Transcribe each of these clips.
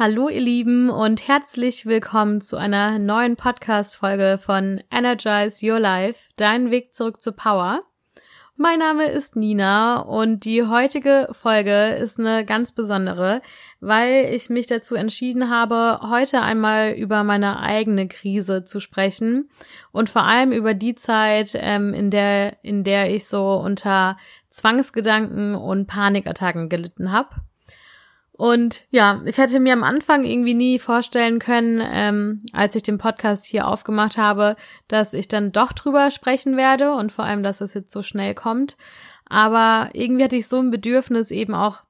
Hallo ihr Lieben und herzlich willkommen zu einer neuen Podcast-Folge von Energize Your Life, dein Weg zurück zur Power. Mein Name ist Nina und die heutige Folge ist eine ganz besondere, weil ich mich dazu entschieden habe, heute einmal über meine eigene Krise zu sprechen und vor allem über die Zeit, ähm, in der in der ich so unter Zwangsgedanken und Panikattacken gelitten habe. Und ja, ich hätte mir am Anfang irgendwie nie vorstellen können, ähm, als ich den Podcast hier aufgemacht habe, dass ich dann doch drüber sprechen werde und vor allem, dass es jetzt so schnell kommt. Aber irgendwie hatte ich so ein Bedürfnis, eben auch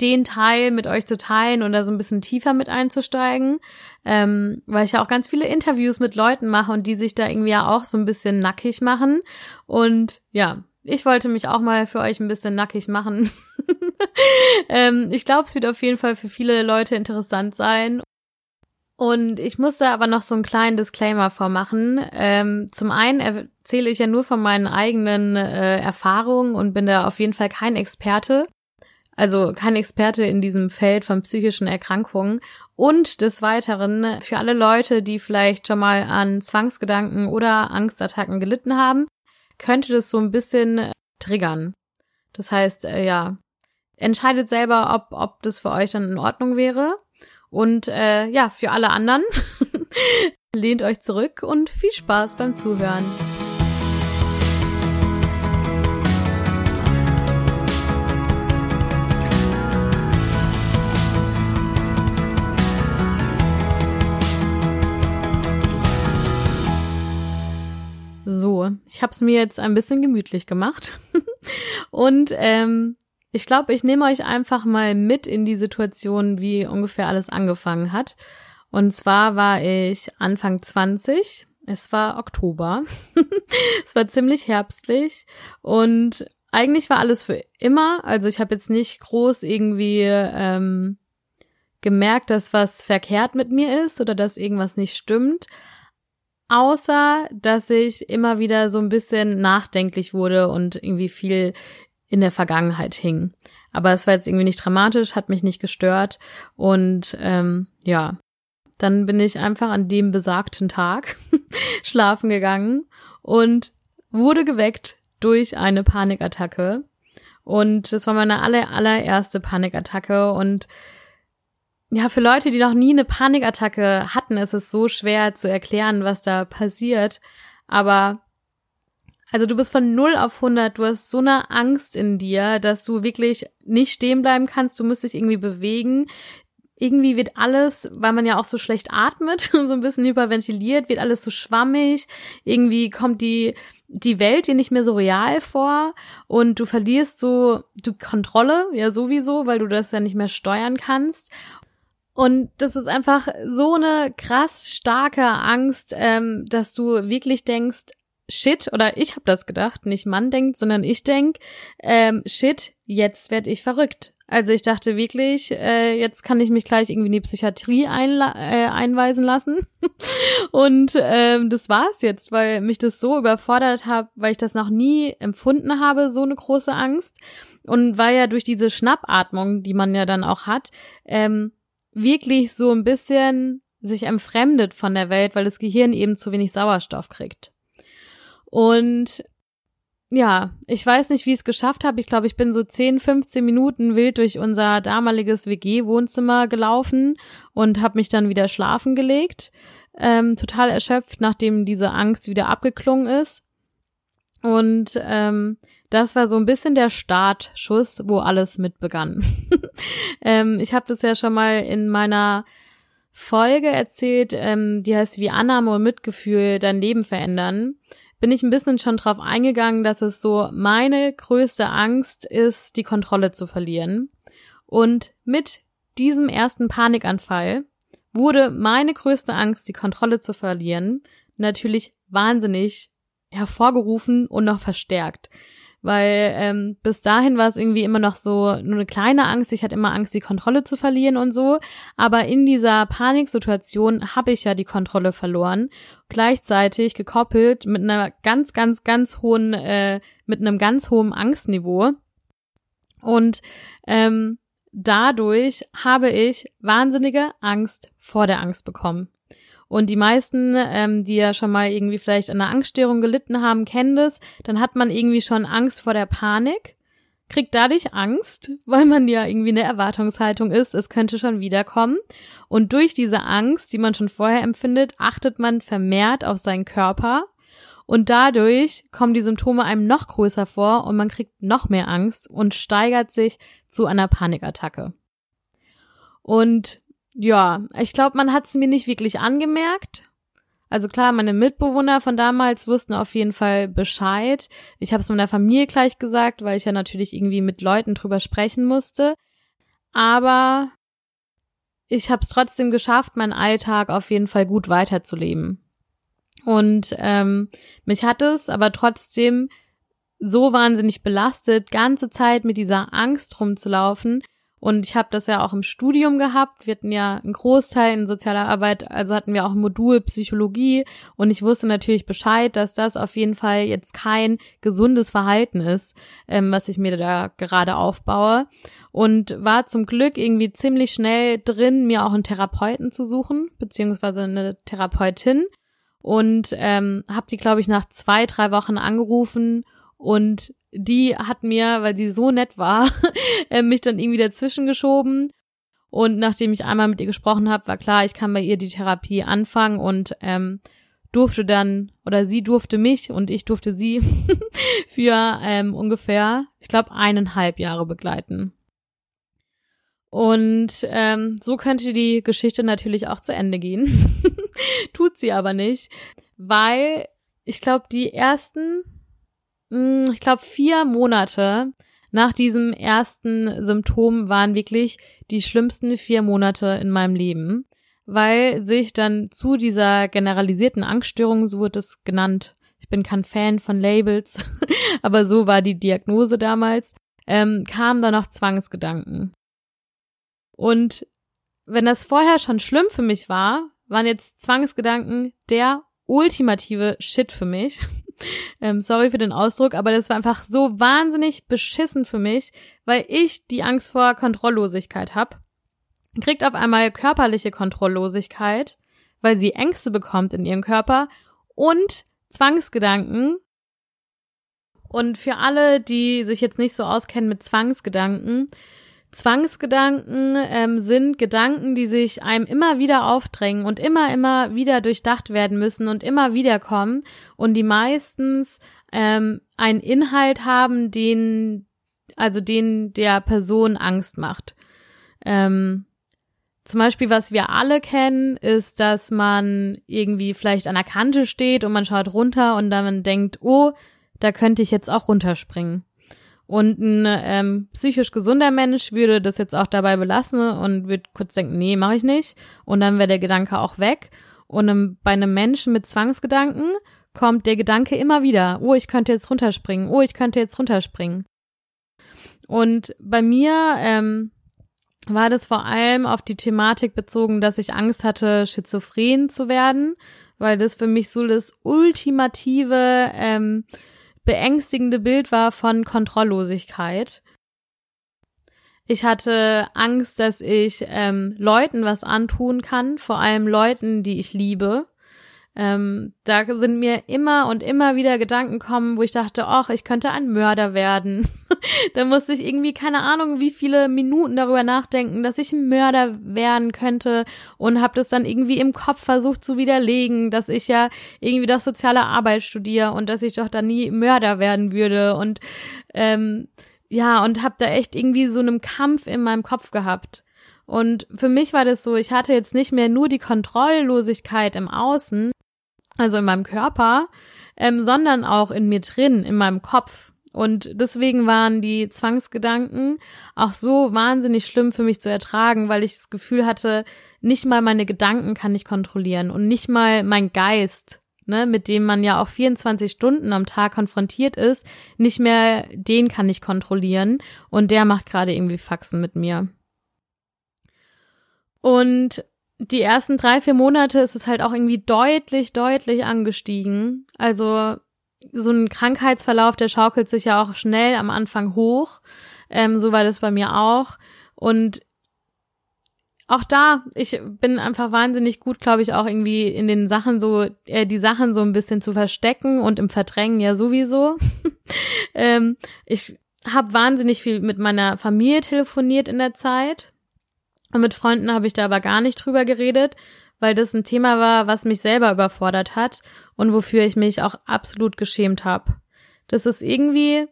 den Teil mit euch zu teilen und da so ein bisschen tiefer mit einzusteigen, ähm, weil ich ja auch ganz viele Interviews mit Leuten mache und die sich da irgendwie ja auch so ein bisschen nackig machen. Und ja, ich wollte mich auch mal für euch ein bisschen nackig machen. ähm, ich glaube, es wird auf jeden Fall für viele Leute interessant sein. Und ich musste aber noch so einen kleinen Disclaimer vormachen. Ähm, zum einen erzähle ich ja nur von meinen eigenen äh, Erfahrungen und bin da auf jeden Fall kein Experte. Also kein Experte in diesem Feld von psychischen Erkrankungen. Und des Weiteren für alle Leute, die vielleicht schon mal an Zwangsgedanken oder Angstattacken gelitten haben, könnte das so ein bisschen triggern. Das heißt, äh, ja, entscheidet selber, ob, ob das für euch dann in Ordnung wäre. Und äh, ja, für alle anderen, lehnt euch zurück und viel Spaß beim Zuhören. Ich habe es mir jetzt ein bisschen gemütlich gemacht. und ähm, ich glaube, ich nehme euch einfach mal mit in die Situation, wie ungefähr alles angefangen hat. Und zwar war ich Anfang 20. Es war Oktober. es war ziemlich herbstlich und eigentlich war alles für immer. Also ich habe jetzt nicht groß irgendwie ähm, gemerkt, dass was verkehrt mit mir ist oder dass irgendwas nicht stimmt außer dass ich immer wieder so ein bisschen nachdenklich wurde und irgendwie viel in der Vergangenheit hing. Aber es war jetzt irgendwie nicht dramatisch, hat mich nicht gestört und ähm, ja, dann bin ich einfach an dem besagten Tag schlafen gegangen und wurde geweckt durch eine Panikattacke. Und das war meine aller, allererste Panikattacke und ja, für Leute, die noch nie eine Panikattacke hatten, ist es so schwer zu erklären, was da passiert. Aber also du bist von 0 auf 100, du hast so eine Angst in dir, dass du wirklich nicht stehen bleiben kannst, du musst dich irgendwie bewegen. Irgendwie wird alles, weil man ja auch so schlecht atmet, so ein bisschen hyperventiliert, wird alles so schwammig. Irgendwie kommt die, die Welt dir nicht mehr so real vor und du verlierst so die Kontrolle, ja sowieso, weil du das ja nicht mehr steuern kannst. Und das ist einfach so eine krass starke Angst, ähm, dass du wirklich denkst, shit, oder ich habe das gedacht, nicht Mann denkt, sondern ich denk, ähm, shit, jetzt werd ich verrückt. Also ich dachte wirklich, äh, jetzt kann ich mich gleich irgendwie in die Psychiatrie einla äh, einweisen lassen. Und ähm, das war's jetzt, weil mich das so überfordert hat, weil ich das noch nie empfunden habe, so eine große Angst. Und weil ja durch diese Schnappatmung, die man ja dann auch hat, ähm, wirklich so ein bisschen sich entfremdet von der Welt, weil das Gehirn eben zu wenig Sauerstoff kriegt. Und ja, ich weiß nicht, wie ich es geschafft habe. Ich glaube, ich bin so 10, 15 Minuten wild durch unser damaliges WG-Wohnzimmer gelaufen und habe mich dann wieder schlafen gelegt. Ähm, total erschöpft, nachdem diese Angst wieder abgeklungen ist. Und ähm, das war so ein bisschen der Startschuss, wo alles mit begann. ähm, ich habe das ja schon mal in meiner Folge erzählt, ähm, die heißt wie Annahme und Mitgefühl dein Leben verändern. Bin ich ein bisschen schon drauf eingegangen, dass es so meine größte Angst ist, die Kontrolle zu verlieren. Und mit diesem ersten Panikanfall wurde meine größte Angst, die Kontrolle zu verlieren, natürlich wahnsinnig hervorgerufen und noch verstärkt weil ähm, bis dahin war es irgendwie immer noch so nur eine kleine Angst. Ich hatte immer Angst, die Kontrolle zu verlieren und so. Aber in dieser Paniksituation habe ich ja die Kontrolle verloren. Gleichzeitig gekoppelt mit einer ganz, ganz, ganz hohen, äh, mit einem ganz hohen Angstniveau. Und ähm, dadurch habe ich wahnsinnige Angst vor der Angst bekommen. Und die meisten, ähm, die ja schon mal irgendwie vielleicht an einer Angststörung gelitten haben, kennen das. Dann hat man irgendwie schon Angst vor der Panik, kriegt dadurch Angst, weil man ja irgendwie eine Erwartungshaltung ist, es könnte schon wiederkommen. Und durch diese Angst, die man schon vorher empfindet, achtet man vermehrt auf seinen Körper. Und dadurch kommen die Symptome einem noch größer vor und man kriegt noch mehr Angst und steigert sich zu einer Panikattacke. Und ja, ich glaube, man hat es mir nicht wirklich angemerkt. Also klar, meine Mitbewohner von damals wussten auf jeden Fall Bescheid. Ich habe es meiner Familie gleich gesagt, weil ich ja natürlich irgendwie mit Leuten drüber sprechen musste. Aber ich habe es trotzdem geschafft, meinen Alltag auf jeden Fall gut weiterzuleben. Und ähm, mich hat es aber trotzdem so wahnsinnig belastet, ganze Zeit mit dieser Angst rumzulaufen, und ich habe das ja auch im Studium gehabt. Wir hatten ja einen Großteil in sozialer Arbeit, also hatten wir auch ein Modul Psychologie. Und ich wusste natürlich Bescheid, dass das auf jeden Fall jetzt kein gesundes Verhalten ist, ähm, was ich mir da gerade aufbaue. Und war zum Glück irgendwie ziemlich schnell drin, mir auch einen Therapeuten zu suchen, beziehungsweise eine Therapeutin. Und ähm, habe die, glaube ich, nach zwei, drei Wochen angerufen und die hat mir, weil sie so nett war, äh, mich dann irgendwie dazwischen geschoben. Und nachdem ich einmal mit ihr gesprochen habe, war klar, ich kann bei ihr die Therapie anfangen und ähm, durfte dann, oder sie durfte mich und ich durfte sie für ähm, ungefähr, ich glaube, eineinhalb Jahre begleiten. Und ähm, so könnte die Geschichte natürlich auch zu Ende gehen. Tut sie aber nicht, weil ich glaube, die ersten ich glaube, vier Monate nach diesem ersten Symptom waren wirklich die schlimmsten vier Monate in meinem Leben, weil sich dann zu dieser generalisierten Angststörung, so wird es genannt, ich bin kein Fan von Labels, aber so war die Diagnose damals, ähm, kamen dann noch Zwangsgedanken. Und wenn das vorher schon schlimm für mich war, waren jetzt Zwangsgedanken der ultimative Shit für mich. Ähm, sorry für den Ausdruck, aber das war einfach so wahnsinnig beschissen für mich, weil ich die Angst vor Kontrolllosigkeit habe. Kriegt auf einmal körperliche Kontrolllosigkeit, weil sie Ängste bekommt in ihrem Körper und Zwangsgedanken. Und für alle, die sich jetzt nicht so auskennen mit Zwangsgedanken, Zwangsgedanken ähm, sind Gedanken, die sich einem immer wieder aufdrängen und immer, immer wieder durchdacht werden müssen und immer wieder kommen und die meistens ähm, einen Inhalt haben, den, also den der Person Angst macht. Ähm, zum Beispiel, was wir alle kennen, ist, dass man irgendwie vielleicht an der Kante steht und man schaut runter und dann denkt, oh, da könnte ich jetzt auch runterspringen. Und ein ähm, psychisch gesunder Mensch würde das jetzt auch dabei belassen und würde kurz denken, nee, mache ich nicht. Und dann wäre der Gedanke auch weg. Und ähm, bei einem Menschen mit Zwangsgedanken kommt der Gedanke immer wieder, oh, ich könnte jetzt runterspringen, oh, ich könnte jetzt runterspringen. Und bei mir ähm, war das vor allem auf die Thematik bezogen, dass ich Angst hatte, schizophren zu werden, weil das für mich so das ultimative ähm, beängstigende Bild war von Kontrolllosigkeit. Ich hatte Angst, dass ich ähm, Leuten was antun kann, vor allem Leuten, die ich liebe. Ähm, da sind mir immer und immer wieder Gedanken kommen, wo ich dachte, ach, ich könnte ein Mörder werden. da musste ich irgendwie keine Ahnung, wie viele Minuten darüber nachdenken, dass ich ein Mörder werden könnte und habe das dann irgendwie im Kopf versucht zu widerlegen, dass ich ja irgendwie doch soziale Arbeit studiere und dass ich doch da nie Mörder werden würde und ähm, ja und habe da echt irgendwie so einen Kampf in meinem Kopf gehabt. Und für mich war das so, ich hatte jetzt nicht mehr nur die Kontrolllosigkeit im Außen, also in meinem Körper, ähm, sondern auch in mir drin, in meinem Kopf. Und deswegen waren die Zwangsgedanken auch so wahnsinnig schlimm für mich zu ertragen, weil ich das Gefühl hatte, nicht mal meine Gedanken kann ich kontrollieren und nicht mal mein Geist, ne, mit dem man ja auch 24 Stunden am Tag konfrontiert ist, nicht mehr den kann ich kontrollieren und der macht gerade irgendwie Faxen mit mir. Und die ersten drei, vier Monate ist es halt auch irgendwie deutlich, deutlich angestiegen. Also so ein Krankheitsverlauf, der schaukelt sich ja auch schnell am Anfang hoch. Ähm, so war das bei mir auch. Und auch da, ich bin einfach wahnsinnig gut, glaube ich, auch irgendwie in den Sachen so, äh, die Sachen so ein bisschen zu verstecken und im Verdrängen ja sowieso. ähm, ich habe wahnsinnig viel mit meiner Familie telefoniert in der Zeit. Und mit Freunden habe ich da aber gar nicht drüber geredet, weil das ein Thema war, was mich selber überfordert hat und wofür ich mich auch absolut geschämt habe. Das ist irgendwie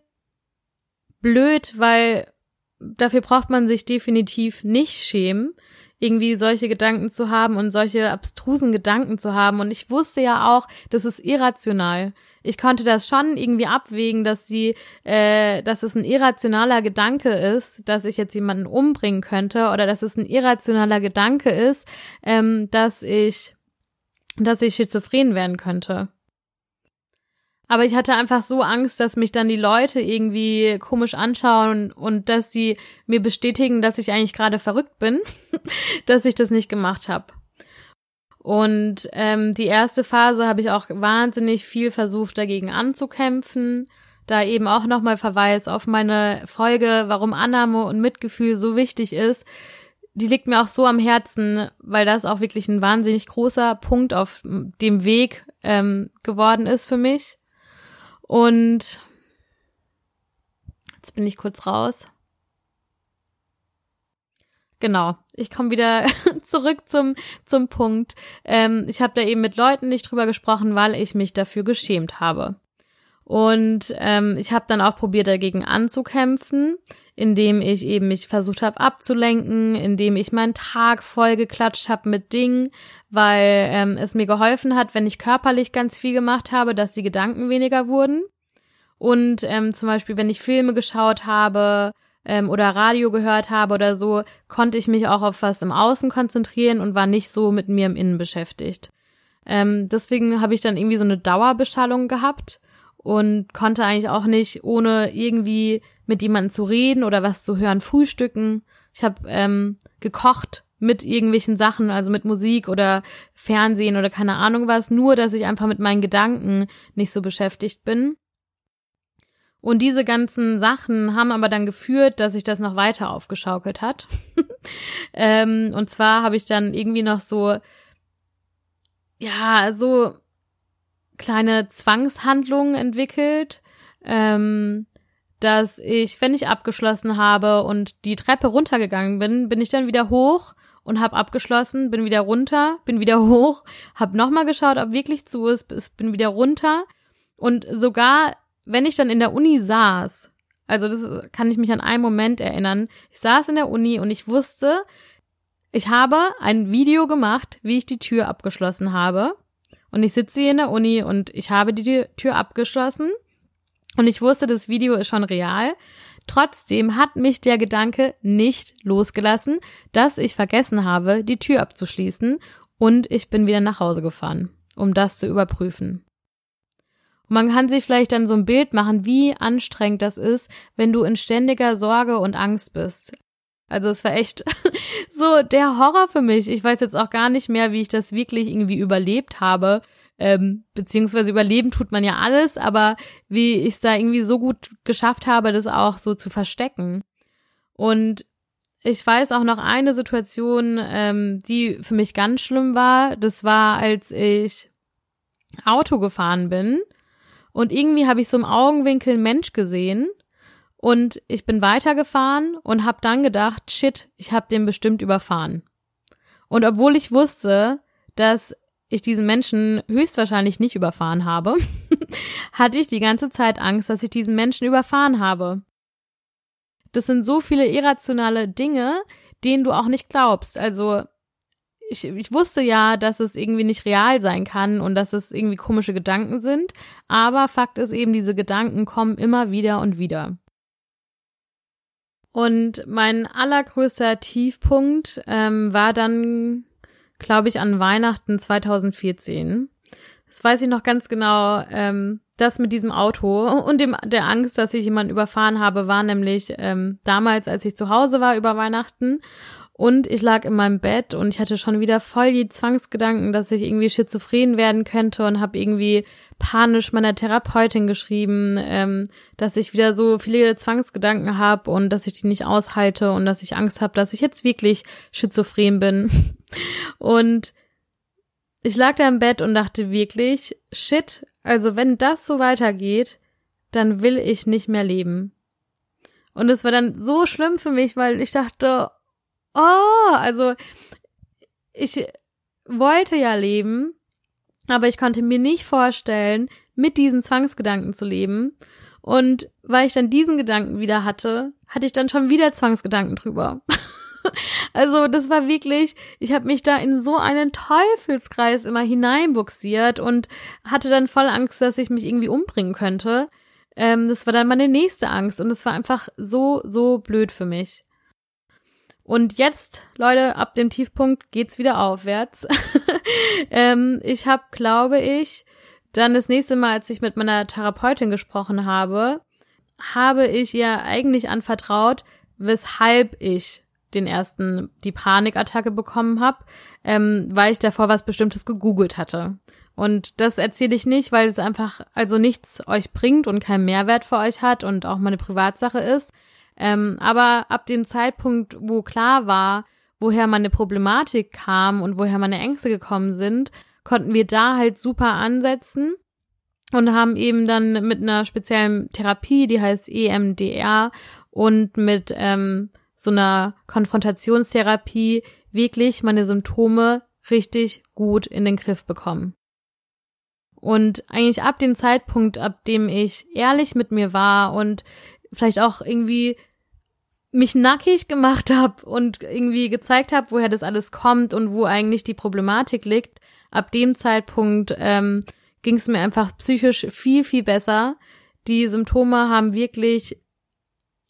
blöd, weil dafür braucht man sich definitiv nicht schämen irgendwie solche Gedanken zu haben und solche abstrusen Gedanken zu haben. Und ich wusste ja auch, das ist irrational. Ich konnte das schon irgendwie abwägen, dass sie, äh, dass es ein irrationaler Gedanke ist, dass ich jetzt jemanden umbringen könnte, oder dass es ein irrationaler Gedanke ist, ähm, dass ich, dass ich schizophren werden könnte. Aber ich hatte einfach so Angst, dass mich dann die Leute irgendwie komisch anschauen und, und dass sie mir bestätigen, dass ich eigentlich gerade verrückt bin, dass ich das nicht gemacht habe. Und ähm, die erste Phase habe ich auch wahnsinnig viel versucht, dagegen anzukämpfen. Da eben auch nochmal Verweis auf meine Folge, warum Annahme und Mitgefühl so wichtig ist. Die liegt mir auch so am Herzen, weil das auch wirklich ein wahnsinnig großer Punkt auf dem Weg ähm, geworden ist für mich. Und jetzt bin ich kurz raus. Genau, ich komme wieder zurück zum, zum Punkt. Ähm, ich habe da eben mit Leuten nicht drüber gesprochen, weil ich mich dafür geschämt habe. Und ähm, ich habe dann auch probiert, dagegen anzukämpfen, indem ich eben mich versucht habe abzulenken, indem ich meinen Tag voll geklatscht habe mit Dingen, weil ähm, es mir geholfen hat, wenn ich körperlich ganz viel gemacht habe, dass die Gedanken weniger wurden. Und ähm, zum Beispiel, wenn ich Filme geschaut habe ähm, oder Radio gehört habe oder so, konnte ich mich auch auf was im Außen konzentrieren und war nicht so mit mir im Innen beschäftigt. Ähm, deswegen habe ich dann irgendwie so eine Dauerbeschallung gehabt und konnte eigentlich auch nicht, ohne irgendwie mit jemandem zu reden oder was zu hören, frühstücken. Ich habe ähm, gekocht mit irgendwelchen Sachen, also mit Musik oder Fernsehen oder keine Ahnung was, nur dass ich einfach mit meinen Gedanken nicht so beschäftigt bin. Und diese ganzen Sachen haben aber dann geführt, dass sich das noch weiter aufgeschaukelt hat. ähm, und zwar habe ich dann irgendwie noch so, ja, so kleine Zwangshandlungen entwickelt, ähm, dass ich, wenn ich abgeschlossen habe und die Treppe runtergegangen bin, bin ich dann wieder hoch und habe abgeschlossen, bin wieder runter, bin wieder hoch, habe nochmal geschaut, ob wirklich zu ist, bin wieder runter und sogar, wenn ich dann in der Uni saß, also das kann ich mich an einen Moment erinnern, ich saß in der Uni und ich wusste, ich habe ein Video gemacht, wie ich die Tür abgeschlossen habe und ich sitze hier in der Uni und ich habe die Tür abgeschlossen und ich wusste, das Video ist schon real. Trotzdem hat mich der Gedanke nicht losgelassen, dass ich vergessen habe, die Tür abzuschließen und ich bin wieder nach Hause gefahren, um das zu überprüfen. Und man kann sich vielleicht dann so ein Bild machen, wie anstrengend das ist, wenn du in ständiger Sorge und Angst bist. Also es war echt so der Horror für mich. Ich weiß jetzt auch gar nicht mehr, wie ich das wirklich irgendwie überlebt habe. Ähm, beziehungsweise überleben tut man ja alles, aber wie ich es da irgendwie so gut geschafft habe, das auch so zu verstecken. Und ich weiß auch noch eine Situation, ähm, die für mich ganz schlimm war. Das war, als ich Auto gefahren bin und irgendwie habe ich so im Augenwinkel einen Mensch gesehen und ich bin weitergefahren und habe dann gedacht, shit, ich habe den bestimmt überfahren. Und obwohl ich wusste, dass ich diesen Menschen höchstwahrscheinlich nicht überfahren habe, hatte ich die ganze Zeit Angst, dass ich diesen Menschen überfahren habe. Das sind so viele irrationale Dinge, denen du auch nicht glaubst. Also ich, ich wusste ja, dass es irgendwie nicht real sein kann und dass es irgendwie komische Gedanken sind, aber Fakt ist eben, diese Gedanken kommen immer wieder und wieder. Und mein allergrößter Tiefpunkt ähm, war dann, glaube ich, an Weihnachten 2014. Das weiß ich noch ganz genau. Ähm, das mit diesem Auto und dem, der Angst, dass ich jemanden überfahren habe, war nämlich ähm, damals, als ich zu Hause war über Weihnachten. Und ich lag in meinem Bett und ich hatte schon wieder voll die Zwangsgedanken, dass ich irgendwie schizophren werden könnte und habe irgendwie panisch meiner Therapeutin geschrieben, ähm, dass ich wieder so viele Zwangsgedanken habe und dass ich die nicht aushalte und dass ich Angst habe, dass ich jetzt wirklich schizophren bin. und ich lag da im Bett und dachte wirklich, shit, also wenn das so weitergeht, dann will ich nicht mehr leben. Und es war dann so schlimm für mich, weil ich dachte, oh, also ich wollte ja leben, aber ich konnte mir nicht vorstellen, mit diesen Zwangsgedanken zu leben. Und weil ich dann diesen Gedanken wieder hatte, hatte ich dann schon wieder Zwangsgedanken drüber. also das war wirklich, ich habe mich da in so einen Teufelskreis immer hineinbuxiert und hatte dann voll Angst, dass ich mich irgendwie umbringen könnte. Ähm, das war dann meine nächste Angst und es war einfach so, so blöd für mich. Und jetzt, Leute, ab dem Tiefpunkt geht's wieder aufwärts. ähm, ich habe, glaube ich, dann das nächste Mal, als ich mit meiner Therapeutin gesprochen habe, habe ich ihr eigentlich anvertraut, weshalb ich den ersten, die Panikattacke bekommen habe, ähm, weil ich davor was Bestimmtes gegoogelt hatte. Und das erzähle ich nicht, weil es einfach also nichts euch bringt und keinen Mehrwert für euch hat und auch meine Privatsache ist, ähm, aber ab dem Zeitpunkt, wo klar war, woher meine Problematik kam und woher meine Ängste gekommen sind, konnten wir da halt super ansetzen und haben eben dann mit einer speziellen Therapie, die heißt EMDR und mit ähm, so einer Konfrontationstherapie wirklich meine Symptome richtig gut in den Griff bekommen. Und eigentlich ab dem Zeitpunkt, ab dem ich ehrlich mit mir war und vielleicht auch irgendwie mich nackig gemacht habe und irgendwie gezeigt habe, woher das alles kommt und wo eigentlich die Problematik liegt, ab dem Zeitpunkt ähm, ging es mir einfach psychisch viel, viel besser. Die Symptome haben wirklich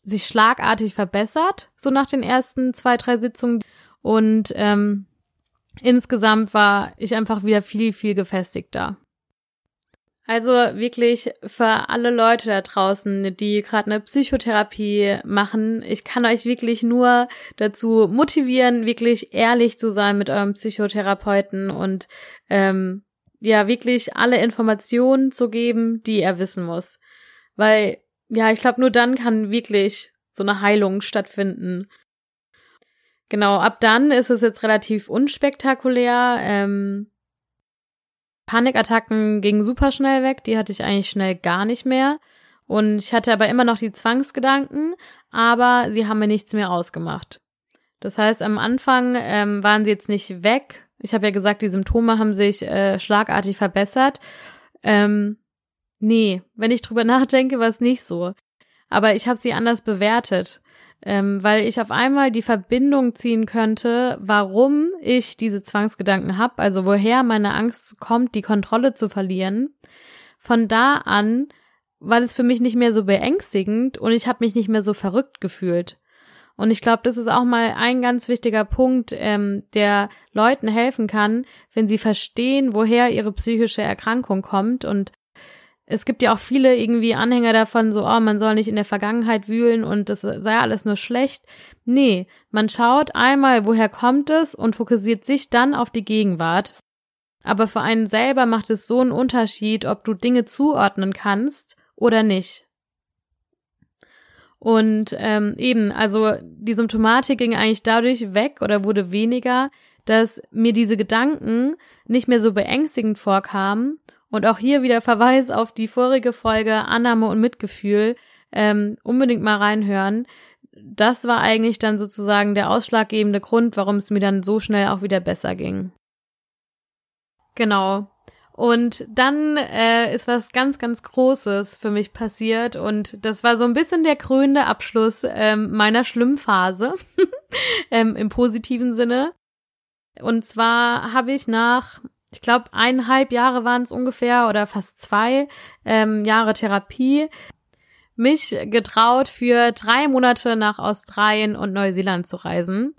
sich schlagartig verbessert, so nach den ersten zwei, drei Sitzungen. Und ähm, insgesamt war ich einfach wieder viel, viel gefestigter. Also wirklich für alle Leute da draußen, die gerade eine Psychotherapie machen, ich kann euch wirklich nur dazu motivieren, wirklich ehrlich zu sein mit eurem Psychotherapeuten und ähm, ja wirklich alle Informationen zu geben, die er wissen muss. Weil ja, ich glaube, nur dann kann wirklich so eine Heilung stattfinden. Genau, ab dann ist es jetzt relativ unspektakulär. Ähm, Panikattacken gingen super schnell weg, die hatte ich eigentlich schnell gar nicht mehr. Und ich hatte aber immer noch die Zwangsgedanken, aber sie haben mir nichts mehr ausgemacht. Das heißt, am Anfang ähm, waren sie jetzt nicht weg. Ich habe ja gesagt, die Symptome haben sich äh, schlagartig verbessert. Ähm, nee, wenn ich drüber nachdenke, war es nicht so. Aber ich habe sie anders bewertet ähm, weil ich auf einmal die Verbindung ziehen könnte, warum ich diese Zwangsgedanken habe, also woher meine Angst kommt, die Kontrolle zu verlieren. Von da an war es für mich nicht mehr so beängstigend und ich habe mich nicht mehr so verrückt gefühlt. Und ich glaube, das ist auch mal ein ganz wichtiger Punkt, ähm, der Leuten helfen kann, wenn sie verstehen, woher ihre psychische Erkrankung kommt und es gibt ja auch viele irgendwie Anhänger davon, so, oh, man soll nicht in der Vergangenheit wühlen und das sei alles nur schlecht. Nee, man schaut einmal, woher kommt es und fokussiert sich dann auf die Gegenwart. Aber für einen selber macht es so einen Unterschied, ob du Dinge zuordnen kannst oder nicht. Und ähm, eben, also die Symptomatik ging eigentlich dadurch weg oder wurde weniger, dass mir diese Gedanken nicht mehr so beängstigend vorkamen und auch hier wieder Verweis auf die vorige Folge Annahme und Mitgefühl. Ähm, unbedingt mal reinhören. Das war eigentlich dann sozusagen der ausschlaggebende Grund, warum es mir dann so schnell auch wieder besser ging. Genau. Und dann äh, ist was ganz, ganz Großes für mich passiert und das war so ein bisschen der krönende Abschluss ähm, meiner Schlimmphase ähm, im positiven Sinne. Und zwar habe ich nach ich glaube, eineinhalb Jahre waren es ungefähr oder fast zwei ähm, Jahre Therapie, mich getraut, für drei Monate nach Australien und Neuseeland zu reisen.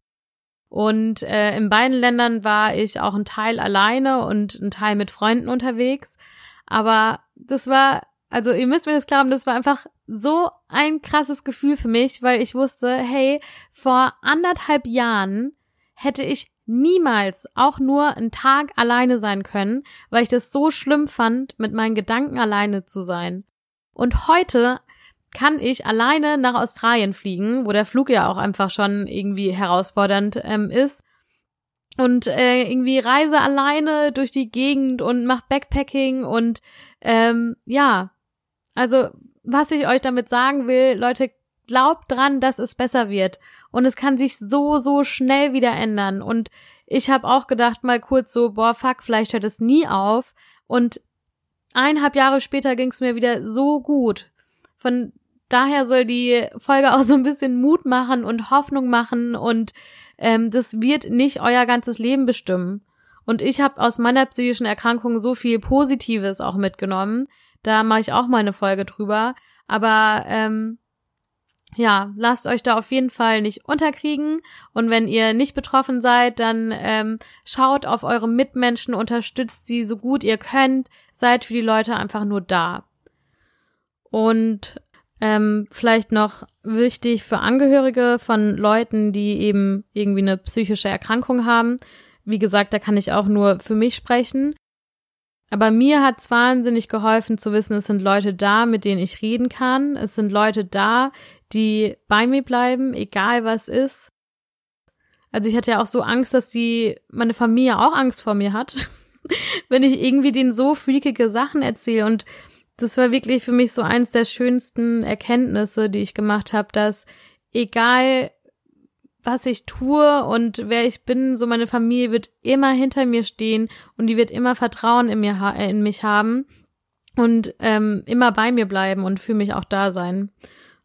Und äh, in beiden Ländern war ich auch ein Teil alleine und ein Teil mit Freunden unterwegs. Aber das war, also ihr müsst mir das glauben, das war einfach so ein krasses Gefühl für mich, weil ich wusste, hey, vor anderthalb Jahren hätte ich niemals auch nur einen Tag alleine sein können, weil ich das so schlimm fand, mit meinen Gedanken alleine zu sein. Und heute kann ich alleine nach Australien fliegen, wo der Flug ja auch einfach schon irgendwie herausfordernd ähm, ist. Und äh, irgendwie reise alleine durch die Gegend und mach Backpacking und ähm, ja, also was ich euch damit sagen will, Leute, glaubt dran, dass es besser wird. Und es kann sich so, so schnell wieder ändern. Und ich habe auch gedacht mal kurz so, boah, fuck, vielleicht hört es nie auf. Und eineinhalb Jahre später ging es mir wieder so gut. Von daher soll die Folge auch so ein bisschen Mut machen und Hoffnung machen und ähm, das wird nicht euer ganzes Leben bestimmen. Und ich habe aus meiner psychischen Erkrankung so viel Positives auch mitgenommen. Da mache ich auch mal eine Folge drüber. Aber ähm, ja, lasst euch da auf jeden Fall nicht unterkriegen. Und wenn ihr nicht betroffen seid, dann ähm, schaut auf eure Mitmenschen, unterstützt sie so gut ihr könnt, seid für die Leute einfach nur da. Und ähm, vielleicht noch wichtig für Angehörige von Leuten, die eben irgendwie eine psychische Erkrankung haben. Wie gesagt, da kann ich auch nur für mich sprechen. Aber mir hat es wahnsinnig geholfen zu wissen, es sind Leute da, mit denen ich reden kann. Es sind Leute da, die bei mir bleiben, egal was ist. Also ich hatte ja auch so Angst, dass die, meine Familie auch Angst vor mir hat, wenn ich irgendwie denen so freakige Sachen erzähle. Und das war wirklich für mich so eins der schönsten Erkenntnisse, die ich gemacht habe, dass egal was ich tue und wer ich bin, so meine Familie wird immer hinter mir stehen und die wird immer Vertrauen in mir äh, in mich haben und ähm, immer bei mir bleiben und für mich auch da sein.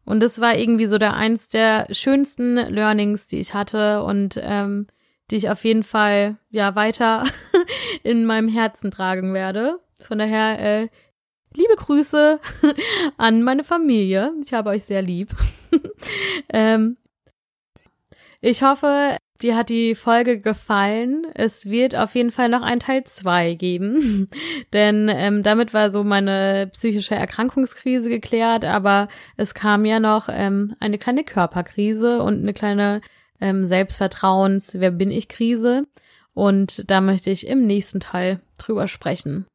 Und das war irgendwie so der eins der schönsten Learnings, die ich hatte und ähm, die ich auf jeden Fall ja weiter in meinem Herzen tragen werde. Von daher äh, liebe Grüße an meine Familie. Ich habe euch sehr lieb. ähm, ich hoffe, dir hat die Folge gefallen. Es wird auf jeden Fall noch ein Teil zwei geben, denn ähm, damit war so meine psychische Erkrankungskrise geklärt, aber es kam ja noch ähm, eine kleine Körperkrise und eine kleine ähm, Selbstvertrauens, wer bin ich Krise und da möchte ich im nächsten Teil drüber sprechen.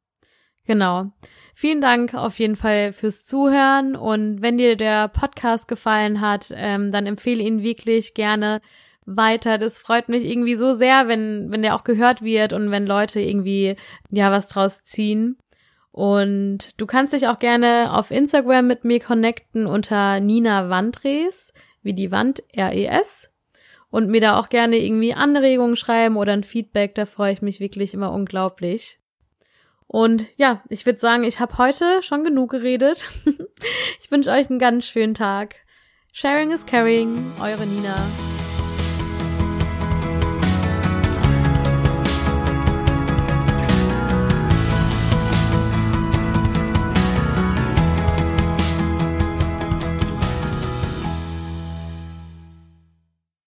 Genau. Vielen Dank auf jeden Fall fürs Zuhören und wenn dir der Podcast gefallen hat, ähm, dann empfehle ihn wirklich gerne weiter. Das freut mich irgendwie so sehr, wenn, wenn der auch gehört wird und wenn Leute irgendwie, ja, was draus ziehen. Und du kannst dich auch gerne auf Instagram mit mir connecten unter Nina Wandres, wie die Wand R-E-S. Und mir da auch gerne irgendwie Anregungen schreiben oder ein Feedback, da freue ich mich wirklich immer unglaublich. Und ja, ich würde sagen, ich habe heute schon genug geredet. ich wünsche euch einen ganz schönen Tag. Sharing is caring, eure Nina.